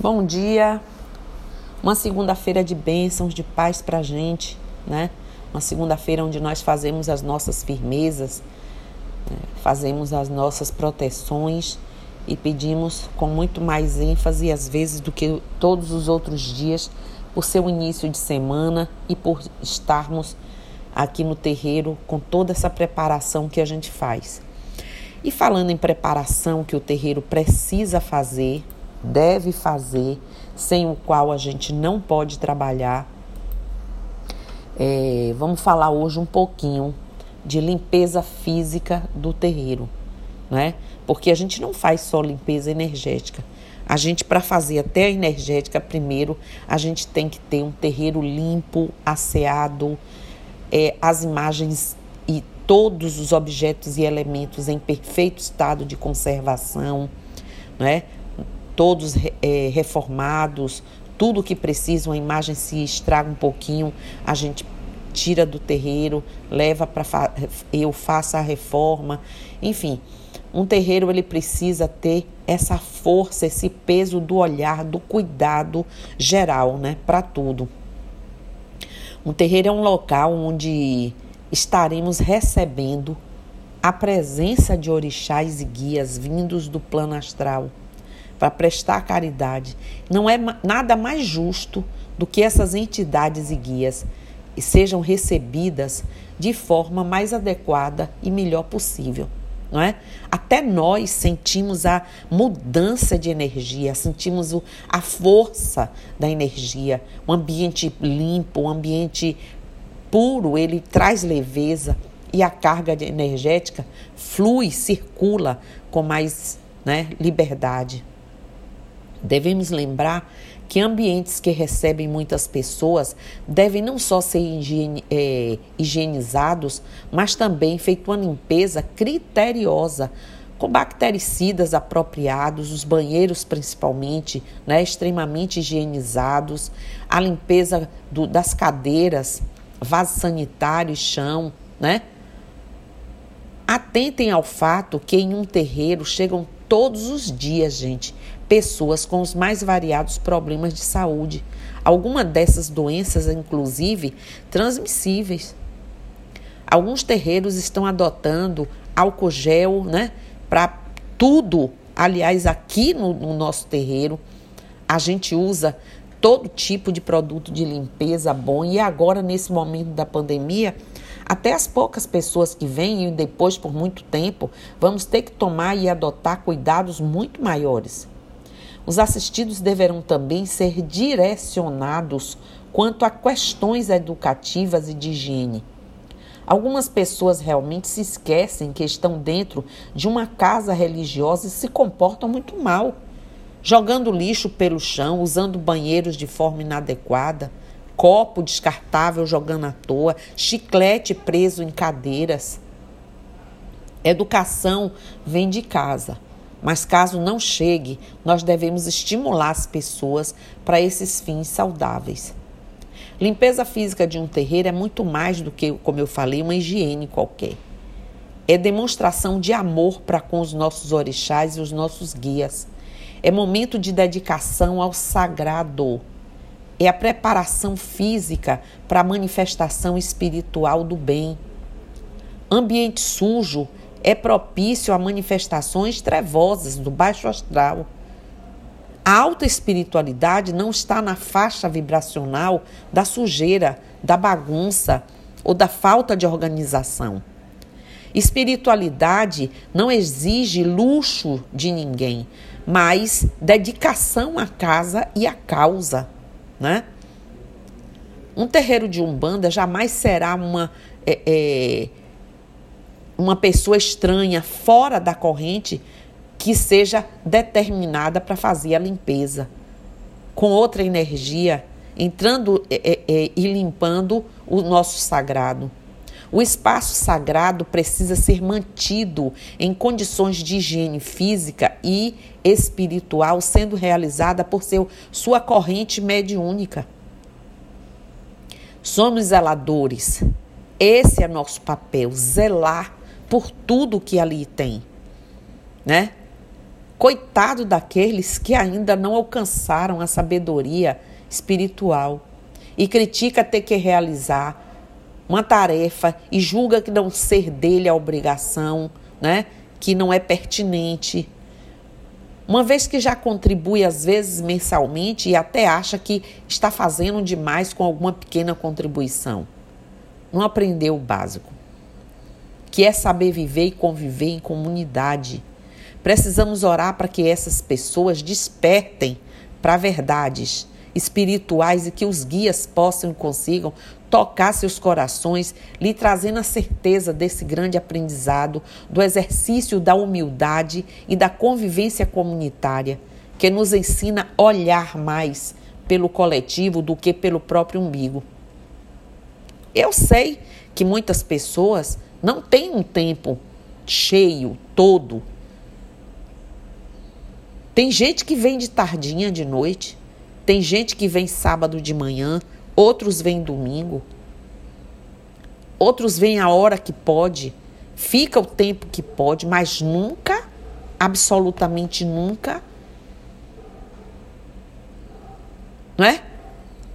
Bom dia, uma segunda-feira de bênçãos, de paz para a gente, né? Uma segunda-feira onde nós fazemos as nossas firmezas, né? fazemos as nossas proteções e pedimos com muito mais ênfase, às vezes, do que todos os outros dias, por seu início de semana e por estarmos aqui no terreiro com toda essa preparação que a gente faz. E falando em preparação que o terreiro precisa fazer, deve fazer, sem o qual a gente não pode trabalhar. É, vamos falar hoje um pouquinho de limpeza física do terreiro, né? Porque a gente não faz só limpeza energética. A gente, para fazer até a energética, primeiro, a gente tem que ter um terreiro limpo, asseado, é, as imagens e todos os objetos e elementos em perfeito estado de conservação, né? Todos é, reformados, tudo que precisam, a imagem se estraga um pouquinho, a gente tira do terreiro, leva para fa eu faço a reforma, enfim, um terreiro ele precisa ter essa força, esse peso do olhar, do cuidado geral, né, para tudo. Um terreiro é um local onde estaremos recebendo a presença de orixás e guias vindos do plano astral para prestar caridade. Não é nada mais justo do que essas entidades e guias sejam recebidas de forma mais adequada e melhor possível. Não é? Até nós sentimos a mudança de energia, sentimos o, a força da energia. Um ambiente limpo, um ambiente puro, ele traz leveza e a carga energética flui, circula com mais né, liberdade. Devemos lembrar que ambientes que recebem muitas pessoas devem não só ser é, higienizados, mas também feita uma limpeza criteriosa, com bactericidas apropriados, os banheiros principalmente, né, extremamente higienizados, a limpeza do, das cadeiras, vaso sanitário e chão, né? Atentem ao fato que em um terreiro chegam todos os dias, gente, pessoas com os mais variados problemas de saúde. Algumas dessas doenças, inclusive, transmissíveis. Alguns terreiros estão adotando álcool gel, né? Para tudo. Aliás, aqui no, no nosso terreiro, a gente usa todo tipo de produto de limpeza bom. E agora, nesse momento da pandemia, até as poucas pessoas que vêm e depois por muito tempo, vamos ter que tomar e adotar cuidados muito maiores. Os assistidos deverão também ser direcionados quanto a questões educativas e de higiene. Algumas pessoas realmente se esquecem que estão dentro de uma casa religiosa e se comportam muito mal, jogando lixo pelo chão, usando banheiros de forma inadequada, copo descartável jogando à toa, chiclete preso em cadeiras. Educação vem de casa. Mas caso não chegue, nós devemos estimular as pessoas para esses fins saudáveis. Limpeza física de um terreiro é muito mais do que, como eu falei, uma higiene qualquer. É demonstração de amor para com os nossos orixás e os nossos guias. É momento de dedicação ao sagrado. É a preparação física para a manifestação espiritual do bem. Ambiente sujo é propício a manifestações trevosas do baixo astral. A alta espiritualidade não está na faixa vibracional da sujeira, da bagunça ou da falta de organização. Espiritualidade não exige luxo de ninguém, mas dedicação à casa e à causa, né? Um terreiro de umbanda jamais será uma é, é, uma pessoa estranha fora da corrente que seja determinada para fazer a limpeza com outra energia, entrando é, é, é, e limpando o nosso sagrado. O espaço sagrado precisa ser mantido em condições de higiene física e espiritual, sendo realizada por seu, sua corrente mediúnica. Somos zeladores. Esse é nosso papel, zelar por tudo que ali tem, né? Coitado daqueles que ainda não alcançaram a sabedoria espiritual e critica ter que realizar uma tarefa e julga que não ser dele a obrigação, né? Que não é pertinente. Uma vez que já contribui às vezes mensalmente e até acha que está fazendo demais com alguma pequena contribuição. Não aprendeu o básico, que é saber viver e conviver em comunidade. Precisamos orar para que essas pessoas despertem para verdades espirituais e que os guias possam e consigam tocar seus corações, lhe trazendo a certeza desse grande aprendizado, do exercício da humildade e da convivência comunitária, que nos ensina a olhar mais pelo coletivo do que pelo próprio umbigo. Eu sei que muitas pessoas não têm um tempo cheio, todo. Tem gente que vem de tardinha de noite, tem gente que vem sábado de manhã, outros vêm domingo, outros vêm a hora que pode, fica o tempo que pode, mas nunca, absolutamente nunca, não é?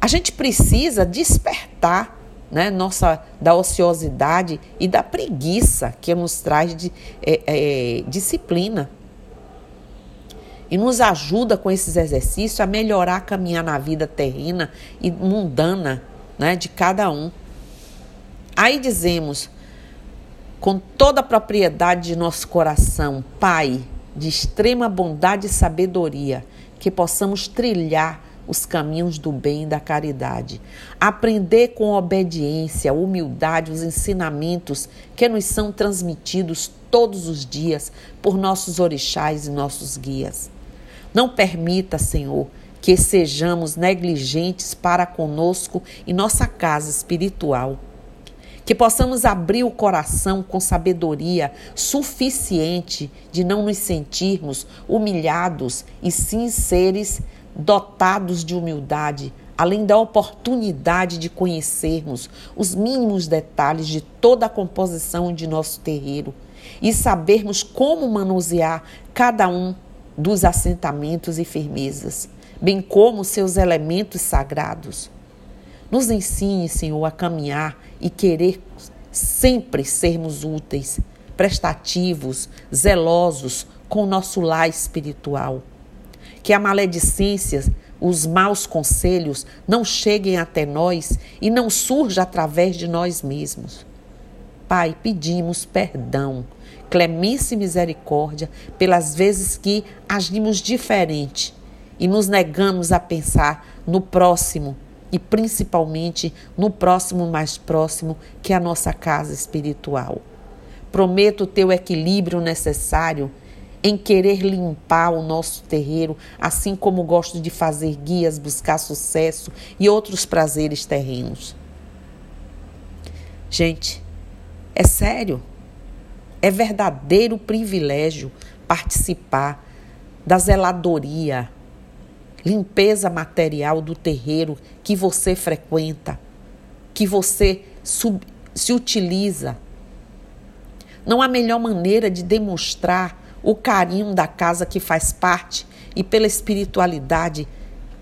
A gente precisa despertar né, nossa, da ociosidade e da preguiça que nos traz de, é, é, disciplina e nos ajuda com esses exercícios a melhorar a caminhar na vida terrena e mundana né, de cada um. Aí dizemos, com toda a propriedade de nosso coração, Pai, de extrema bondade e sabedoria, que possamos trilhar os caminhos do bem e da caridade. Aprender com obediência, humildade, os ensinamentos que nos são transmitidos todos os dias por nossos orixás e nossos guias. Não permita, Senhor, que sejamos negligentes para conosco e nossa casa espiritual. Que possamos abrir o coração com sabedoria suficiente de não nos sentirmos humilhados e sim seres dotados de humildade, além da oportunidade de conhecermos os mínimos detalhes de toda a composição de nosso terreiro e sabermos como manusear cada um dos assentamentos e firmezas, bem como seus elementos sagrados. Nos ensine, Senhor, a caminhar e querer sempre sermos úteis, prestativos, zelosos com o nosso lar espiritual. Que a maledicência, os maus conselhos não cheguem até nós e não surja através de nós mesmos. Pai, pedimos perdão clemência e misericórdia pelas vezes que agimos diferente e nos negamos a pensar no próximo e principalmente no próximo mais próximo, que é a nossa casa espiritual. Prometo ter o equilíbrio necessário em querer limpar o nosso terreiro, assim como gosto de fazer guias, buscar sucesso e outros prazeres terrenos. Gente, é sério. É verdadeiro privilégio participar da zeladoria, limpeza material do terreiro que você frequenta, que você sub, se utiliza. Não há melhor maneira de demonstrar o carinho da casa que faz parte e pela espiritualidade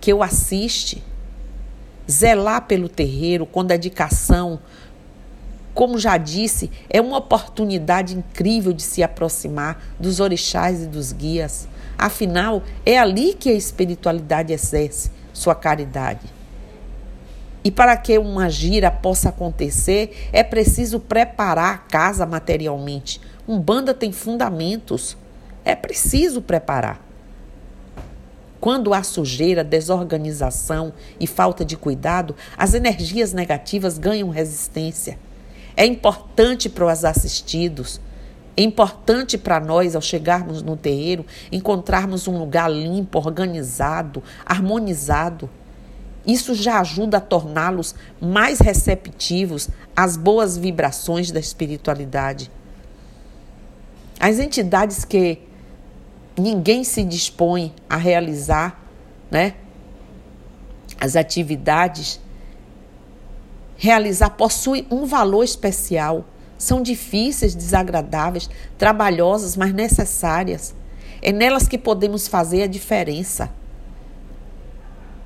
que o assiste. Zelar pelo terreiro com dedicação, como já disse, é uma oportunidade incrível de se aproximar dos orixás e dos guias. Afinal, é ali que a espiritualidade exerce sua caridade. E para que uma gira possa acontecer, é preciso preparar a casa materialmente. Umbanda tem fundamentos. É preciso preparar. Quando há sujeira, desorganização e falta de cuidado, as energias negativas ganham resistência. É importante para os assistidos, é importante para nós, ao chegarmos no terreiro, encontrarmos um lugar limpo, organizado, harmonizado. Isso já ajuda a torná-los mais receptivos às boas vibrações da espiritualidade. As entidades que ninguém se dispõe a realizar, né? As atividades realizar possui um valor especial. São difíceis, desagradáveis, trabalhosas, mas necessárias. É nelas que podemos fazer a diferença.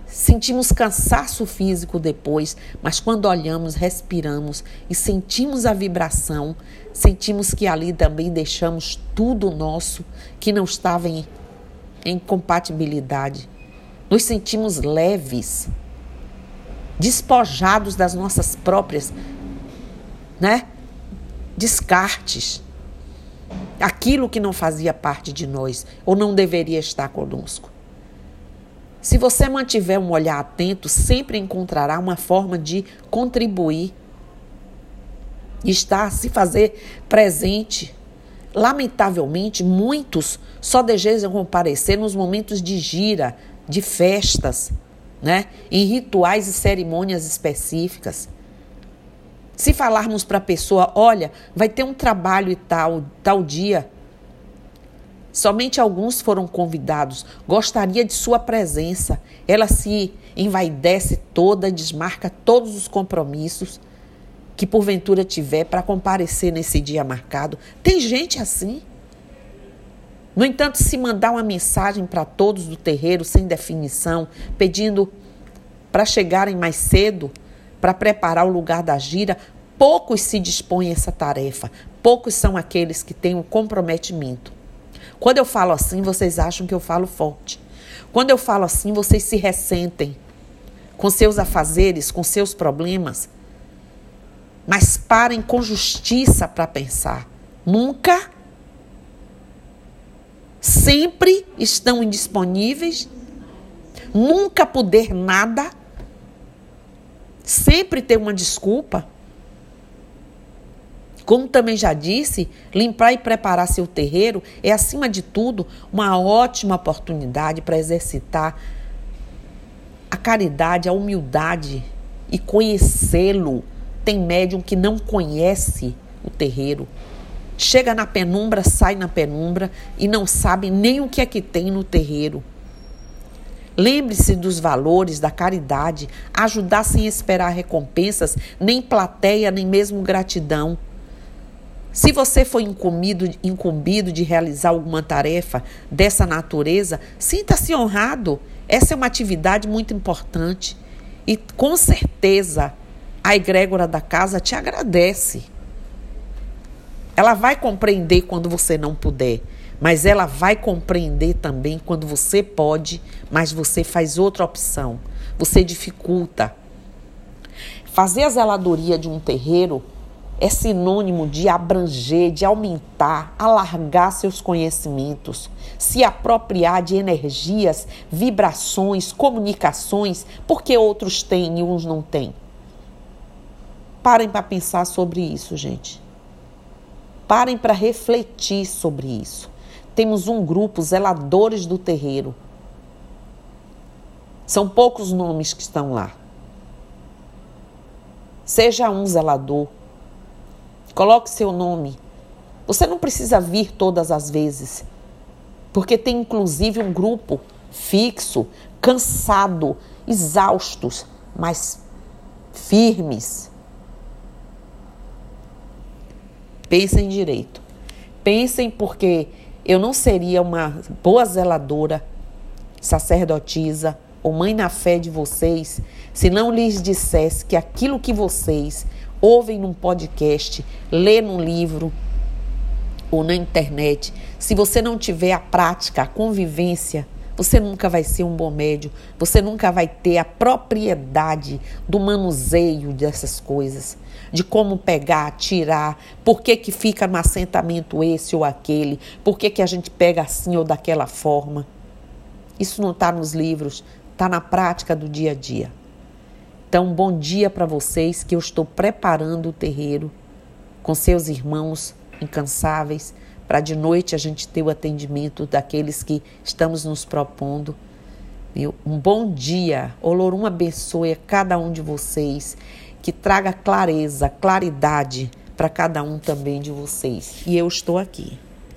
Sentimos cansaço físico depois, mas quando olhamos, respiramos e sentimos a vibração, sentimos que ali também deixamos tudo nosso que não estava em, em compatibilidade. Nos sentimos leves, despojados das nossas próprias, né? Descartes. Aquilo que não fazia parte de nós ou não deveria estar conosco. Se você mantiver um olhar atento, sempre encontrará uma forma de contribuir, estar, se fazer presente. Lamentavelmente, muitos só desejam comparecer nos momentos de gira, de festas, né? em rituais e cerimônias específicas. Se falarmos para a pessoa, olha, vai ter um trabalho e tal, tal dia, Somente alguns foram convidados. Gostaria de sua presença. Ela se envaidece toda, desmarca todos os compromissos que porventura tiver para comparecer nesse dia marcado. Tem gente assim. No entanto, se mandar uma mensagem para todos do terreiro sem definição, pedindo para chegarem mais cedo, para preparar o lugar da gira, poucos se dispõem a essa tarefa. Poucos são aqueles que têm o comprometimento. Quando eu falo assim, vocês acham que eu falo forte. Quando eu falo assim, vocês se ressentem com seus afazeres, com seus problemas. Mas parem com justiça para pensar. Nunca, sempre estão indisponíveis, nunca poder nada, sempre ter uma desculpa. Como também já disse, limpar e preparar seu terreiro é, acima de tudo, uma ótima oportunidade para exercitar a caridade, a humildade e conhecê-lo. Tem médium que não conhece o terreiro. Chega na penumbra, sai na penumbra e não sabe nem o que é que tem no terreiro. Lembre-se dos valores da caridade, ajudar sem esperar recompensas, nem plateia, nem mesmo gratidão. Se você foi incumbido, incumbido de realizar alguma tarefa dessa natureza, sinta-se honrado. Essa é uma atividade muito importante. E com certeza a egrégora da casa te agradece. Ela vai compreender quando você não puder, mas ela vai compreender também quando você pode, mas você faz outra opção. Você dificulta. Fazer a zeladoria de um terreiro é sinônimo de abranger, de aumentar, alargar seus conhecimentos, se apropriar de energias, vibrações, comunicações, porque outros têm e uns não têm. Parem para pensar sobre isso, gente. Parem para refletir sobre isso. Temos um grupo, zeladores do terreiro. São poucos nomes que estão lá. Seja um zelador, Coloque seu nome. Você não precisa vir todas as vezes, porque tem inclusive um grupo fixo, cansado, exaustos, mas firmes. Pensem direito. Pensem porque eu não seria uma boa zeladora, sacerdotisa ou mãe na fé de vocês se não lhes dissesse que aquilo que vocês ouvem num podcast, lê num livro ou na internet, se você não tiver a prática, a convivência, você nunca vai ser um bom médio, você nunca vai ter a propriedade do manuseio dessas coisas, de como pegar, tirar, por que, que fica no assentamento esse ou aquele, por que, que a gente pega assim ou daquela forma. Isso não está nos livros, está na prática do dia a dia. Então, bom dia para vocês que eu estou preparando o terreiro com seus irmãos incansáveis para de noite a gente ter o atendimento daqueles que estamos nos propondo. Um bom dia. Olorum abençoe a cada um de vocês, que traga clareza, claridade para cada um também de vocês. E eu estou aqui.